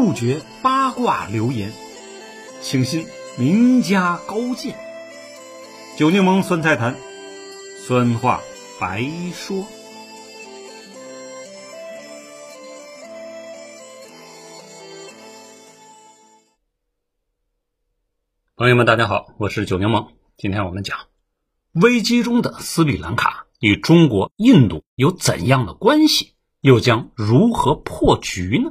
不绝八卦流言，请信名家高见。酒柠檬酸菜坛，酸话白说。朋友们，大家好，我是酒柠檬。今天我们讲危机中的斯里兰卡与中国、印度有怎样的关系，又将如何破局呢？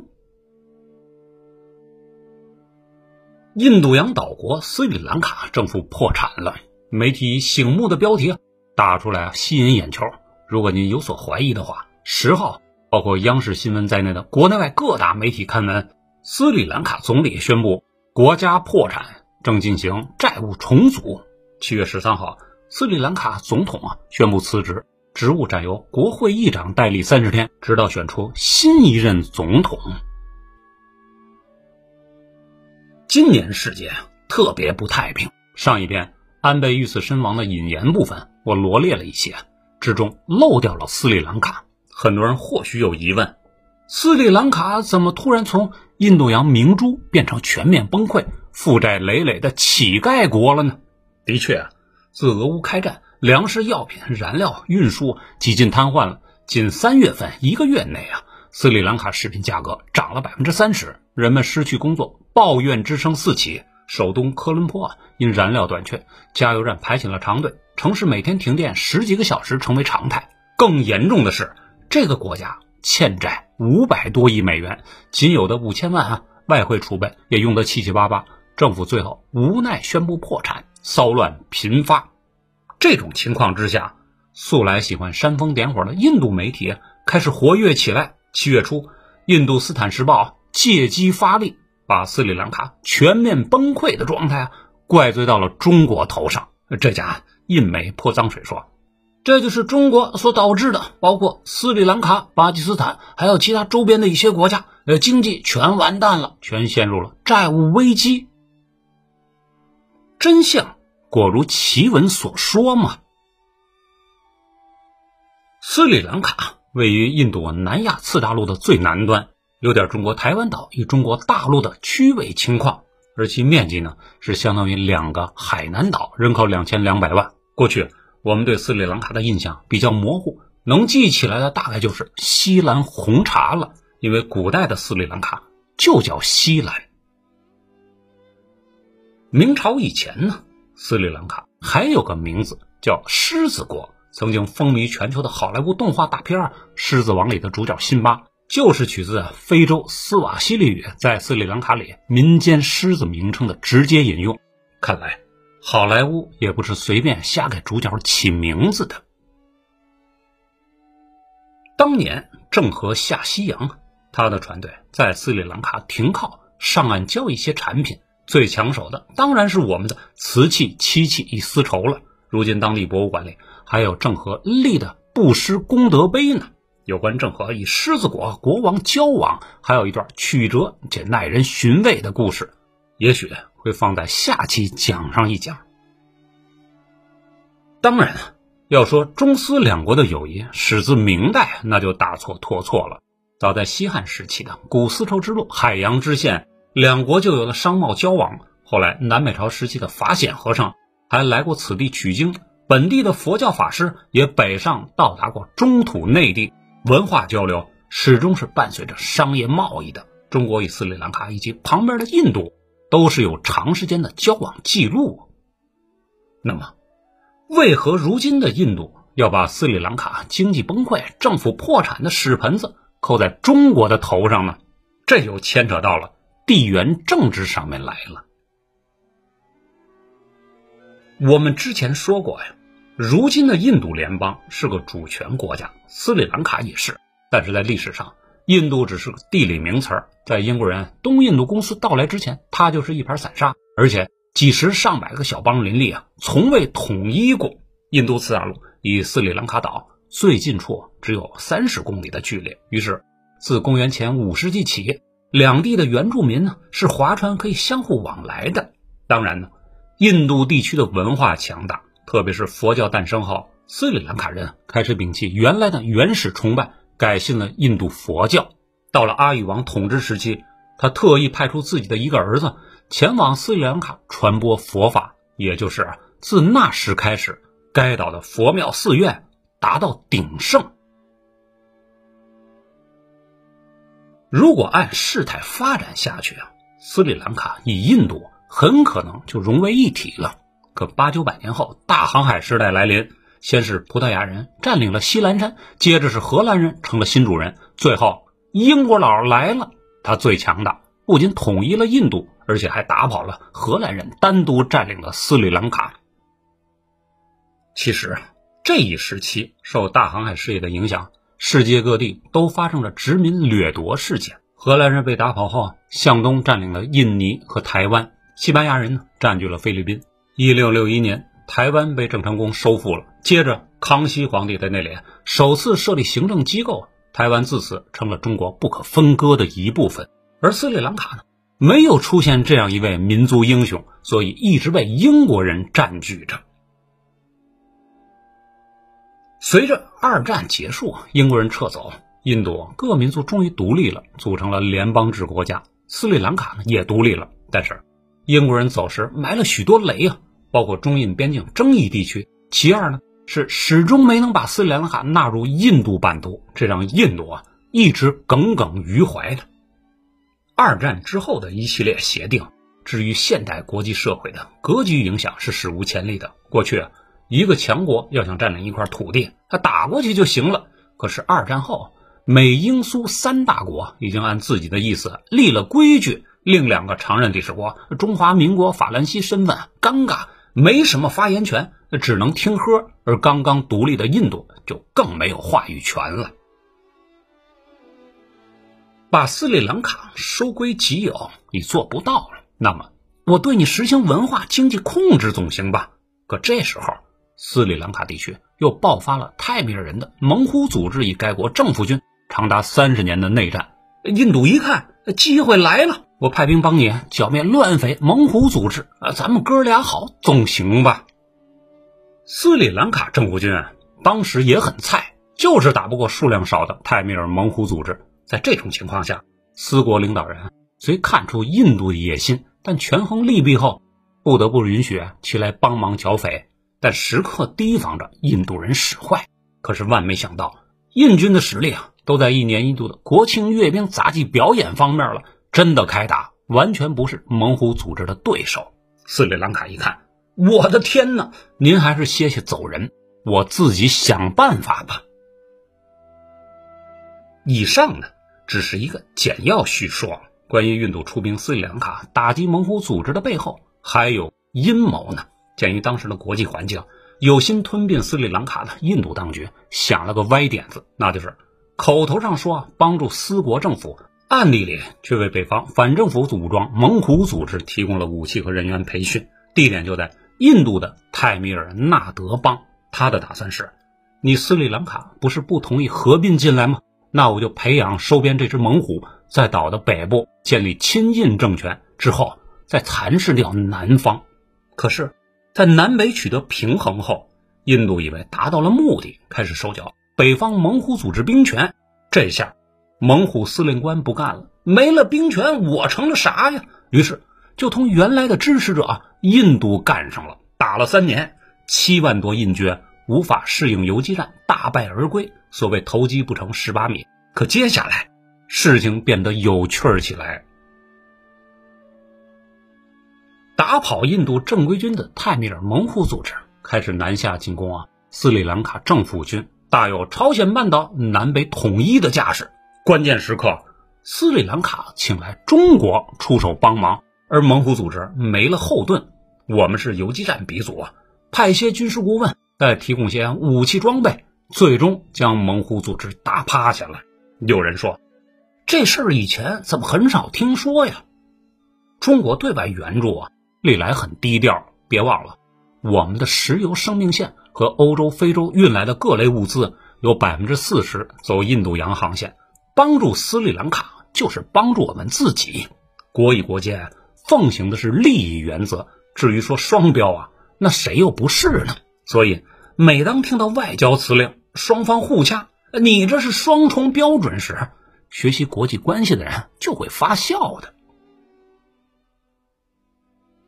印度洋岛国斯里兰卡政府破产了，媒体醒目的标题打出来吸引眼球。如果您有所怀疑的话，十号包括央视新闻在内的国内外各大媒体刊文，斯里兰卡总理宣布国家破产。正进行债务重组。七月十三号，斯里兰卡总统啊宣布辞职，职务暂由国会议长代理三十天，直到选出新一任总统。今年世界特别不太平。上一篇安倍遇刺身亡的引言部分，我罗列了一些，之中漏掉了斯里兰卡。很多人或许有疑问：斯里兰卡怎么突然从印度洋明珠变成全面崩溃？负债累累的乞丐国了呢？的确啊，自俄乌开战，粮食、药品、燃料运输几近瘫痪了。仅三月份一个月内啊，斯里兰卡食品价格涨了百分之三十，人们失去工作，抱怨之声四起。首都科伦坡啊，因燃料短缺，加油站排起了长队，城市每天停电十几个小时成为常态。更严重的是，这个国家欠债五百多亿美元，仅有的五千万啊外汇储备也用得七七八八。政府最后无奈宣布破产，骚乱频发。这种情况之下，素来喜欢煽风点火的印度媒体开始活跃起来。七月初，《印度斯坦时报》借机发力，把斯里兰卡全面崩溃的状态啊怪罪到了中国头上。这家印媒泼脏水说：“这就是中国所导致的，包括斯里兰卡、巴基斯坦，还有其他周边的一些国家，呃，经济全完蛋了，全陷入了债务危机。”真相果如奇闻所说吗？斯里兰卡位于印度南亚次大陆的最南端，有点中国台湾岛与中国大陆的区位情况，而其面积呢是相当于两个海南岛，人口两千两百万。过去我们对斯里兰卡的印象比较模糊，能记起来的大概就是西兰红茶了，因为古代的斯里兰卡就叫西兰。明朝以前呢，斯里兰卡还有个名字叫狮子国，曾经风靡全球的好莱坞动画大片《狮子王》里的主角辛巴，就是取自非洲斯瓦西里语，在斯里兰卡里民间狮子名称的直接引用。看来，好莱坞也不是随便瞎给主角起名字的。当年郑和下西洋，他的船队在斯里兰卡停靠，上岸交一些产品。最抢手的当然是我们的瓷器、漆器与丝绸了。如今当地博物馆里还有郑和立的布施功德碑呢。有关郑和与狮子国国王交往，还有一段曲折且耐人寻味的故事，也许会放在下期讲上一讲。当然，要说中斯两国的友谊始自明代，那就大错特错了。早在西汉时期的古丝绸之路、海洋之线。两国就有了商贸交往。后来南北朝时期的法显和尚还来过此地取经，本地的佛教法师也北上到达过中土内地。文化交流始终是伴随着商业贸易的。中国与斯里兰卡以及旁边的印度都是有长时间的交往记录。那么，为何如今的印度要把斯里兰卡经济崩溃、政府破产的屎盆子扣在中国的头上呢？这又牵扯到了。地缘政治上面来了。我们之前说过呀，如今的印度联邦是个主权国家，斯里兰卡也是。但是在历史上，印度只是个地理名词儿。在英国人东印度公司到来之前，它就是一盘散沙，而且几十上百个小邦林立啊，从未统一过。印度次大陆与斯里兰卡岛最近处只有三十公里的距离。于是，自公元前五世纪起。两地的原住民呢是划船可以相互往来的。当然呢，印度地区的文化强大，特别是佛教诞生后，斯里兰卡人开始摒弃原来的原始崇拜，改信了印度佛教。到了阿育王统治时期，他特意派出自己的一个儿子前往斯里兰卡传播佛法，也就是自那时开始，该岛的佛庙寺院达到鼎盛。如果按事态发展下去啊，斯里兰卡与印度很可能就融为一体了。可八九百年后，大航海时代来临，先是葡萄牙人占领了西兰山，接着是荷兰人成了新主人，最后英国佬来了，他最强大，不仅统一了印度，而且还打跑了荷兰人单独占领了斯里兰卡。其实这一时期受大航海事业的影响。世界各地都发生了殖民掠夺事件。荷兰人被打跑后，向东占领了印尼和台湾；西班牙人呢，占据了菲律宾。一六六一年，台湾被郑成功收复了。接着，康熙皇帝在那里首次设立行政机构，台湾自此成了中国不可分割的一部分。而斯里兰卡呢，没有出现这样一位民族英雄，所以一直被英国人占据着。随着二战结束，英国人撤走，印度各民族终于独立了，组成了联邦制国家。斯里兰卡呢也独立了，但是英国人走时埋了许多雷啊，包括中印边境争议地区。其二呢是始终没能把斯里兰卡纳入印度版图，这让印度啊一直耿耿于怀的。二战之后的一系列协定，至于现代国际社会的格局影响是史无前例的。过去啊。一个强国要想占领一块土地，他打过去就行了。可是二战后，美英苏三大国已经按自己的意思立了规矩，另两个常任理事国中华民国法兰西身份尴尬，没什么发言权，只能听喝。而刚刚独立的印度就更没有话语权了。把斯里兰卡收归己有，你做不到了，那么我对你实行文化经济控制总行吧？可这时候。斯里兰卡地区又爆发了泰米尔人的猛虎组织与该国政府军长达三十年的内战。印度一看机会来了，我派兵帮你剿灭乱匪猛虎组织啊！咱们哥俩好总行吧？斯里兰卡政府军啊当时也很菜，就是打不过数量少的泰米尔猛虎组织。在这种情况下，斯国领导人虽看出印度的野心，但权衡利弊后，不得不允许其来帮忙剿匪。但时刻提防着印度人使坏，可是万没想到，印军的实力啊，都在一年一度的国庆阅兵杂技表演方面了。真的开打，完全不是猛虎组织的对手。斯里兰卡一看，我的天哪！您还是歇歇走人，我自己想办法吧。以上呢，只是一个简要叙说，关于印度出兵斯里兰卡打击猛虎组织的背后，还有阴谋呢。鉴于当时的国际环境，有心吞并斯里兰卡的印度当局想了个歪点子，那就是口头上说帮助斯国政府，暗地里却为北方反政府武装猛虎组织提供了武器和人员培训，地点就在印度的泰米尔纳德邦。他的打算是：你斯里兰卡不是不同意合并进来吗？那我就培养收编这只猛虎，在岛的北部建立亲印政权，之后再蚕食掉南方。可是。在南北取得平衡后，印度以为达到了目的，开始收缴北方猛虎组织兵权。这下，猛虎司令官不干了，没了兵权，我成了啥呀？于是就同原来的支持者印度干上了。打了三年，七万多印军无法适应游击战，大败而归。所谓投机不成十八米。可接下来，事情变得有趣儿起来。打跑印度正规军的泰米尔猛虎组织开始南下进攻啊！斯里兰卡政府军大有朝鲜半岛南北统一的架势。关键时刻，斯里兰卡请来中国出手帮忙，而猛虎组织没了后盾。我们是游击战鼻祖啊，派些军事顾问，再提供些武器装备，最终将猛虎组织打趴下了。有人说，这事儿以前怎么很少听说呀？中国对外援助啊！历来很低调，别忘了，我们的石油生命线和欧洲、非洲运来的各类物资有百分之四十走印度洋航线。帮助斯里兰卡就是帮助我们自己。国与国间奉行的是利益原则，至于说双标啊，那谁又不是呢？所以每当听到外交辞令双方互掐，你这是双重标准时，学习国际关系的人就会发笑的。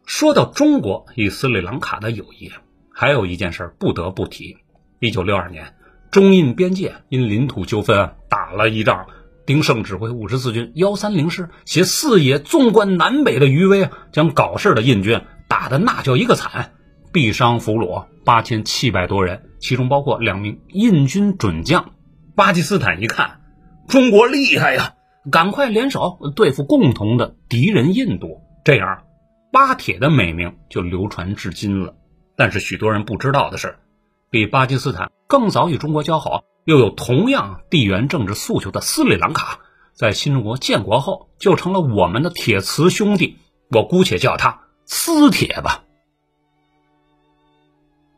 说到中国与斯里兰卡的友谊，还有一件事不得不提：一九六二年，中印边界因领土纠纷打了一仗。丁盛指挥五十四军幺三零师携四野纵观南北的余威啊，将搞事的印军打得那叫一个惨，毙伤俘虏八千七百多人，其中包括两名印军准将。巴基斯坦一看，中国厉害呀，赶快联手对付共同的敌人印度，这样巴铁的美名就流传至今了。但是许多人不知道的是，比巴基斯坦更早与中国交好。又有同样地缘政治诉求的斯里兰卡，在新中国建国后就成了我们的铁磁兄弟，我姑且叫它“磁铁”吧。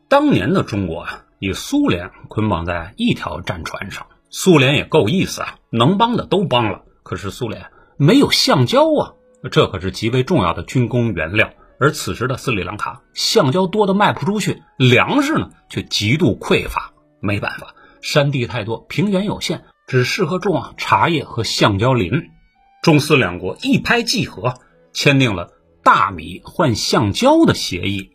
当年的中国啊，与苏联捆绑在一条战船上，苏联也够意思啊，能帮的都帮了。可是苏联没有橡胶啊，这可是极为重要的军工原料。而此时的斯里兰卡，橡胶多的卖不出去，粮食呢却极度匮乏，没办法。山地太多，平原有限，只适合种啊茶叶和橡胶林。中斯两国一拍即合，签订了大米换橡胶的协议。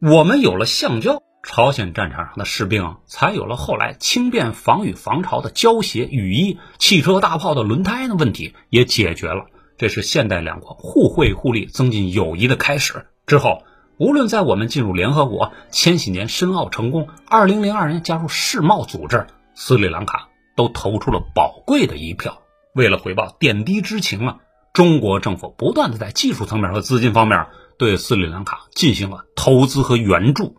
我们有了橡胶，朝鲜战场上的士兵才有了后来轻便防御防潮的胶鞋、雨衣，汽车大炮的轮胎的问题也解决了。这是现代两国互惠互利、增进友谊的开始。之后。无论在我们进入联合国、千禧年申奥成功、二零零二年加入世贸组织，斯里兰卡都投出了宝贵的一票。为了回报点滴之情啊，中国政府不断的在技术层面和资金方面对斯里兰卡进行了投资和援助。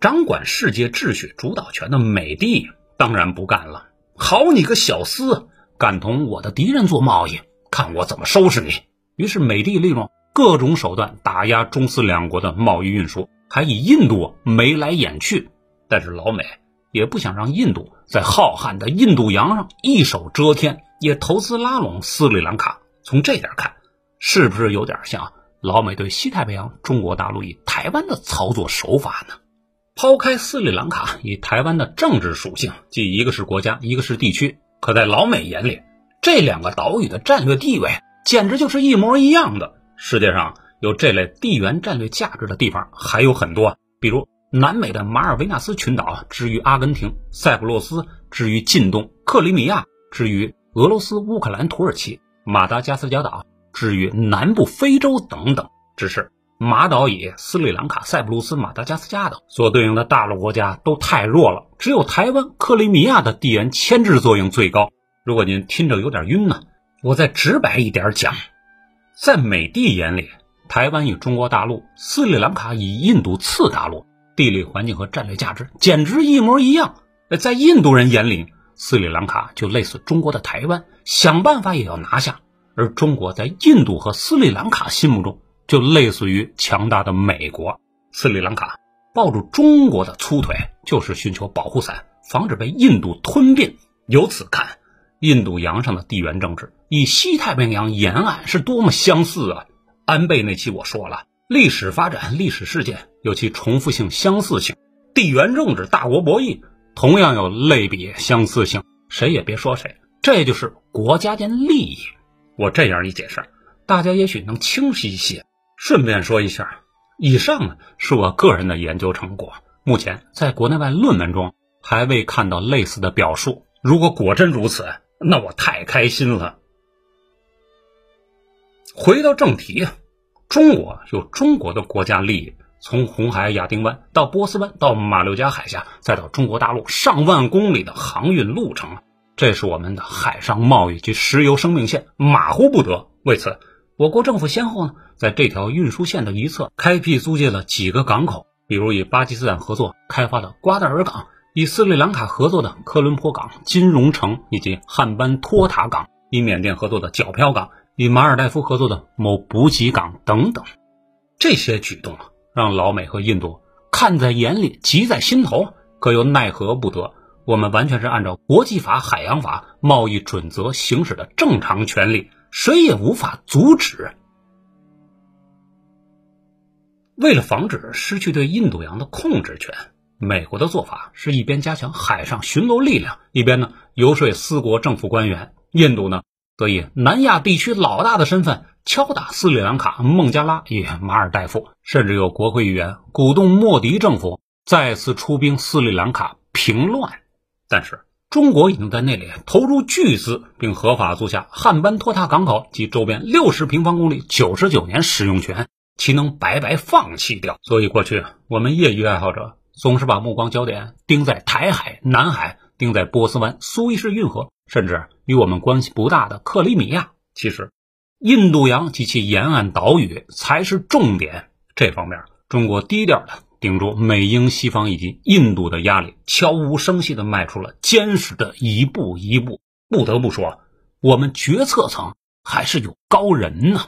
掌管世界秩序主导权的美帝当然不干了，好你个小斯，敢同我的敌人做贸易，看我怎么收拾你！于是，美帝利用各种手段打压中斯两国的贸易运输，还以印度眉来眼去。但是老美也不想让印度在浩瀚的印度洋上一手遮天，也投资拉拢斯里兰卡。从这点看，是不是有点像老美对西太平洋中国大陆与台湾的操作手法呢？抛开斯里兰卡与台湾的政治属性，即一个是国家，一个是地区，可在老美眼里，这两个岛屿的战略地位。简直就是一模一样的。世界上有这类地缘战略价值的地方还有很多，比如南美的马尔维纳斯群岛之于阿根廷，塞浦路斯之于近东，克里米亚之于俄罗斯、乌克兰、土耳其，马达加斯加岛之于南部非洲等等。只是马岛以斯里兰卡、塞浦路斯、马达加斯加等所对应的大陆国家都太弱了，只有台湾、克里米亚的地缘牵制作用最高。如果您听着有点晕呢？我再直白一点讲，在美帝眼里，台湾与中国大陆、斯里兰卡与印度次大陆，地理环境和战略价值简直一模一样。在印度人眼里，斯里兰卡就类似中国的台湾，想办法也要拿下；而中国在印度和斯里兰卡心目中，就类似于强大的美国。斯里兰卡抱住中国的粗腿，就是寻求保护伞，防止被印度吞并。由此看，印度洋上的地缘政治。与西太平洋沿岸是多么相似啊！安倍那期我说了，历史发展、历史事件有其重复性、相似性；地缘政治、大国博弈同样有类比、相似性。谁也别说谁，这就是国家间利益。我这样一解释，大家也许能清晰一些。顺便说一下，以上呢是我个人的研究成果，目前在国内外论文中还未看到类似的表述。如果果真如此，那我太开心了。回到正题，中国有中国的国家利益，从红海、亚丁湾到波斯湾，到马六甲海峡，再到中国大陆，上万公里的航运路程，这是我们的海上贸易及石油生命线，马虎不得。为此，我国政府先后呢，在这条运输线的一侧开辟租借了几个港口，比如与巴基斯坦合作开发的瓜达尔港，与斯里兰卡合作的科伦坡港、金融城以及汉班托塔港，与缅甸合作的皎漂港。与马尔代夫合作的某补给港等等，这些举动啊，让老美和印度看在眼里，急在心头，可又奈何不得。我们完全是按照国际法、海洋法、贸易准则行使的正常权利，谁也无法阻止。为了防止失去对印度洋的控制权，美国的做法是一边加强海上巡逻力量，一边呢游说四国政府官员。印度呢，则以南亚地区老大的身份敲打斯里兰卡、孟加拉与马尔代夫，甚至有国会议员鼓动莫迪政府再次出兵斯里兰卡平乱。但是，中国已经在那里投入巨资，并合法租下汉班托塔港口及周边六十平方公里九十九年使用权，岂能白白放弃掉？所以，过去我们业余爱好者。总是把目光焦点盯在台海、南海，盯在波斯湾、苏伊士运河，甚至与我们关系不大的克里米亚。其实，印度洋及其沿岸岛屿才是重点。这方面，中国低调的顶住美英西方以及印度的压力，悄无声息的迈出了坚实的一步一步。不得不说，我们决策层还是有高人呢。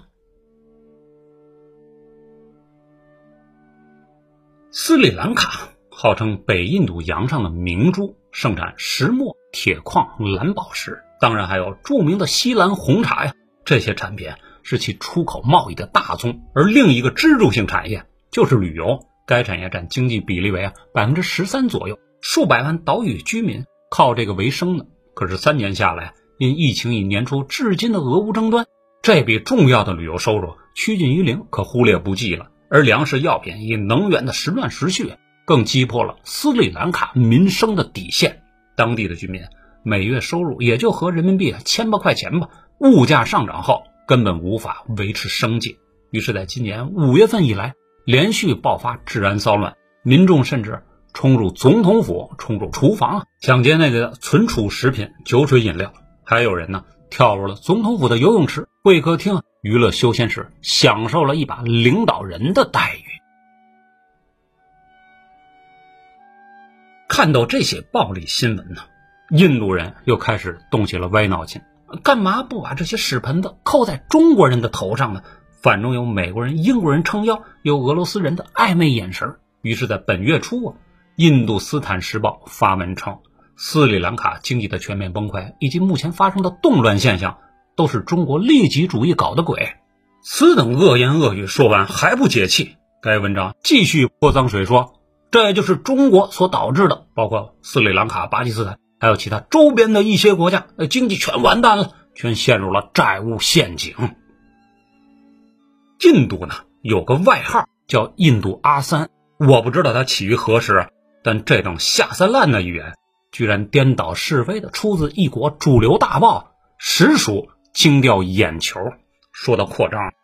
斯里兰卡。号称北印度洋上的明珠，盛产石墨、铁矿、蓝宝石，当然还有著名的西兰红茶呀。这些产品是其出口贸易的大宗，而另一个支柱性产业就是旅游，该产业占经济比例为啊百分之十三左右，数百万岛屿居民靠这个为生呢。可是三年下来，因疫情以年初至今的俄乌争端，这笔重要的旅游收入趋近于零，可忽略不计了。而粮食、药品以能源的时乱时续。更击破了斯里兰卡民生的底线，当地的居民每月收入也就合人民币千把块钱吧。物价上涨后，根本无法维持生计。于是，在今年五月份以来，连续爆发治安骚乱，民众甚至冲入总统府、冲入厨房，抢劫那个存储食品、酒水、饮料。还有人呢，跳入了总统府的游泳池、会客厅、娱乐休闲室，享受了一把领导人的待遇。看到这些暴力新闻呢，印度人又开始动起了歪脑筋，干嘛不把这些屎盆子扣在中国人的头上呢？反中有美国人、英国人撑腰，有俄罗斯人的暧昧眼神。于是，在本月初啊，《印度斯坦时报》发文称，斯里兰卡经济的全面崩溃以及目前发生的动乱现象，都是中国利己主义搞的鬼。此等恶言恶语说完还不解气，该文章继续泼脏水说。这就是中国所导致的，包括斯里兰卡、巴基斯坦，还有其他周边的一些国家，呃，经济全完蛋了，全陷入了债务陷阱。印度呢，有个外号叫“印度阿三”，我不知道它起于何时，但这种下三滥的语言，居然颠倒是非的出自一国主流大报，实属惊掉眼球。说到扩张，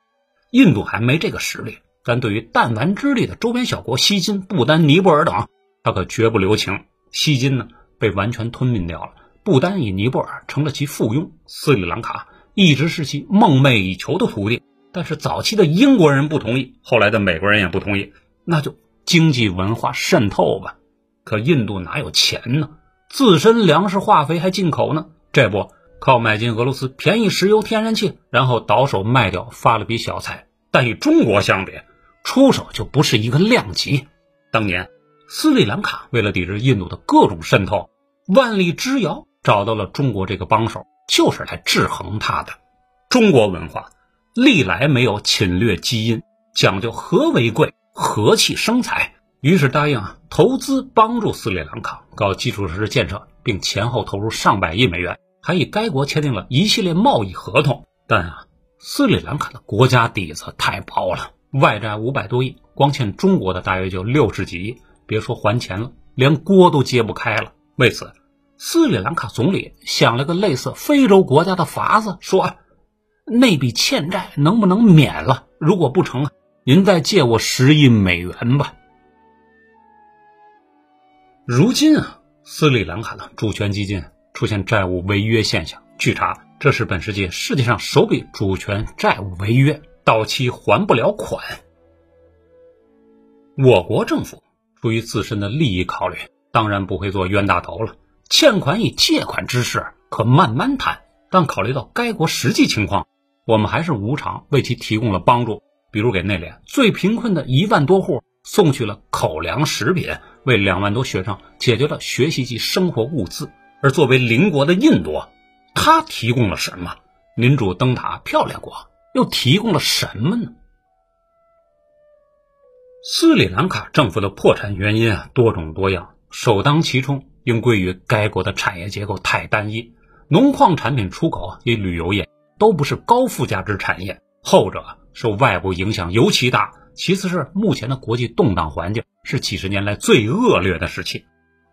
印度还没这个实力。但对于弹丸之地的周边小国西金、不丹、尼泊尔等，他可绝不留情。西金呢，被完全吞并掉了；不丹以尼泊尔成了其附庸。斯里兰卡一直是其梦寐以求的土地，但是早期的英国人不同意，后来的美国人也不同意，那就经济文化渗透吧。可印度哪有钱呢？自身粮食化肥还进口呢，这不靠买进俄罗斯便宜石油、天然气，然后倒手卖掉，发了笔小财。但与中国相比，出手就不是一个量级。当年，斯里兰卡为了抵制印度的各种渗透，万里之遥找到了中国这个帮手，就是来制衡他的。中国文化历来没有侵略基因，讲究和为贵，和气生财。于是答应啊投资帮助斯里兰卡搞基础设施建设，并前后投入上百亿美元，还与该国签订了一系列贸易合同。但啊，斯里兰卡的国家底子太薄了。外债五百多亿，光欠中国的大约就六十几亿，别说还钱了，连锅都揭不开了。为此，斯里兰卡总理想了个类似非洲国家的法子，说那笔欠债能不能免了？如果不成，您再借我十亿美元吧。如今啊，斯里兰卡的主权基金出现债务违约现象，据查，这是本世纪世界上首笔主权债务违约。到期还不了款，我国政府出于自身的利益考虑，当然不会做冤大头了。欠款以借款之事可慢慢谈，但考虑到该国实际情况，我们还是无偿为其提供了帮助，比如给那里最贫困的一万多户送去了口粮食品，为两万多学生解决了学习及生活物资。而作为邻国的印度，他提供了什么？民主灯塔漂亮国。又提供了什么呢？斯里兰卡政府的破产原因啊多种多样，首当其冲应归于该国的产业结构太单一，农矿产品出口与旅游业都不是高附加值产业，后者受外部影响尤其大。其次是目前的国际动荡环境是几十年来最恶劣的时期。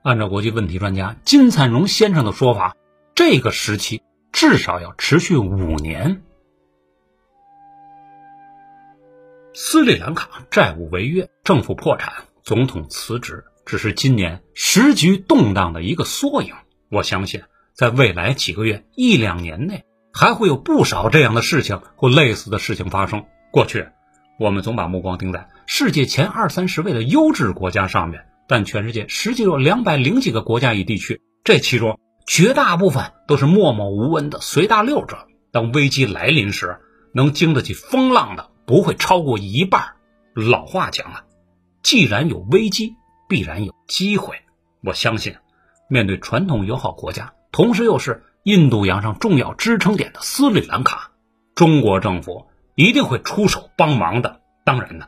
按照国际问题专家金灿荣先生的说法，这个时期至少要持续五年。斯里兰卡债务违约，政府破产，总统辞职，只是今年时局动荡的一个缩影。我相信，在未来几个月、一两年内，还会有不少这样的事情或类似的事情发生。过去。我们总把目光盯在世界前二三十位的优质国家上面，但全世界实际有两百零几个国家与地区，这其中绝大部分都是默默无闻的随大溜者。当危机来临时，能经得起风浪的不会超过一半。老话讲了，既然有危机，必然有机会。我相信，面对传统友好国家，同时又是印度洋上重要支撑点的斯里兰卡，中国政府。一定会出手帮忙的。当然呢，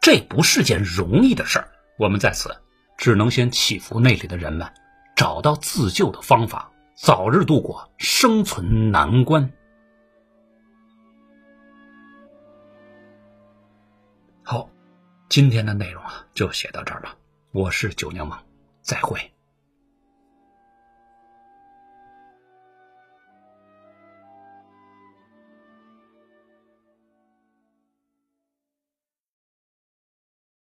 这不是件容易的事儿。我们在此只能先祈福那里的人们找到自救的方法，早日度过生存难关。好，今天的内容啊就写到这儿了。我是九娘王，再会。